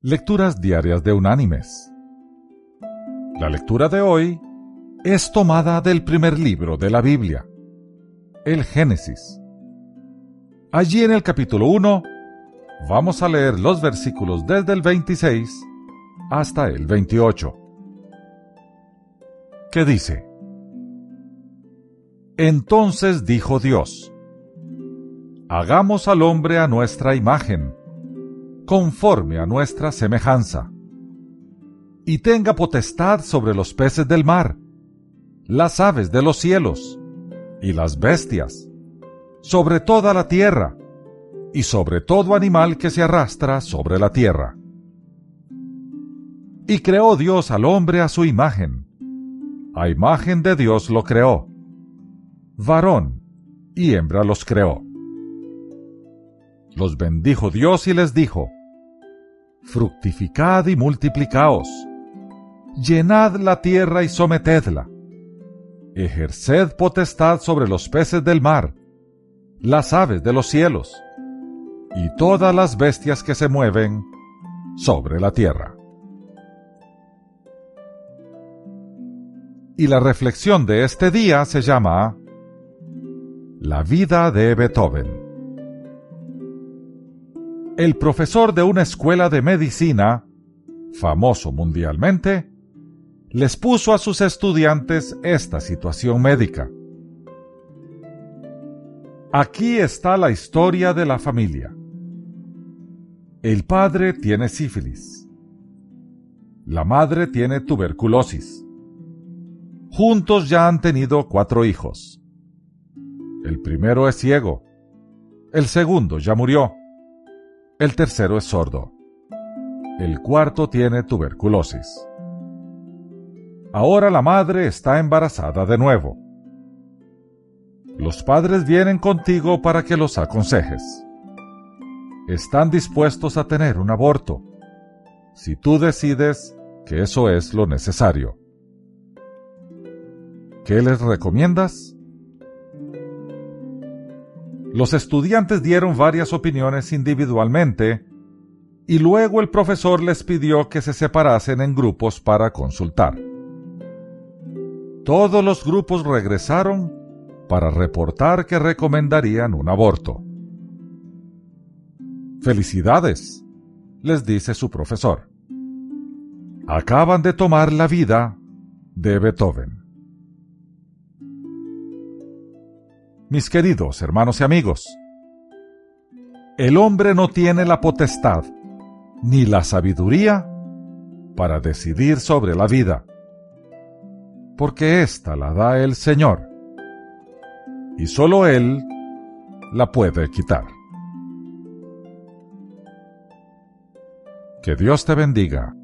Lecturas Diarias de Unánimes. La lectura de hoy es tomada del primer libro de la Biblia, el Génesis. Allí en el capítulo 1 vamos a leer los versículos desde el 26 hasta el 28, que dice, Entonces dijo Dios, Hagamos al hombre a nuestra imagen conforme a nuestra semejanza, y tenga potestad sobre los peces del mar, las aves de los cielos, y las bestias, sobre toda la tierra, y sobre todo animal que se arrastra sobre la tierra. Y creó Dios al hombre a su imagen, a imagen de Dios lo creó, varón y hembra los creó. Los bendijo Dios y les dijo, fructificad y multiplicaos, llenad la tierra y sometedla, ejerced potestad sobre los peces del mar, las aves de los cielos, y todas las bestias que se mueven sobre la tierra. Y la reflexión de este día se llama La vida de Beethoven el profesor de una escuela de medicina, famoso mundialmente, les puso a sus estudiantes esta situación médica. Aquí está la historia de la familia. El padre tiene sífilis. La madre tiene tuberculosis. Juntos ya han tenido cuatro hijos. El primero es ciego. El segundo ya murió. El tercero es sordo. El cuarto tiene tuberculosis. Ahora la madre está embarazada de nuevo. Los padres vienen contigo para que los aconsejes. Están dispuestos a tener un aborto, si tú decides que eso es lo necesario. ¿Qué les recomiendas? Los estudiantes dieron varias opiniones individualmente y luego el profesor les pidió que se separasen en grupos para consultar. Todos los grupos regresaron para reportar que recomendarían un aborto. Felicidades, les dice su profesor. Acaban de tomar la vida de Beethoven. Mis queridos hermanos y amigos. El hombre no tiene la potestad ni la sabiduría para decidir sobre la vida, porque ésta la da el Señor, y sólo Él la puede quitar. Que Dios te bendiga.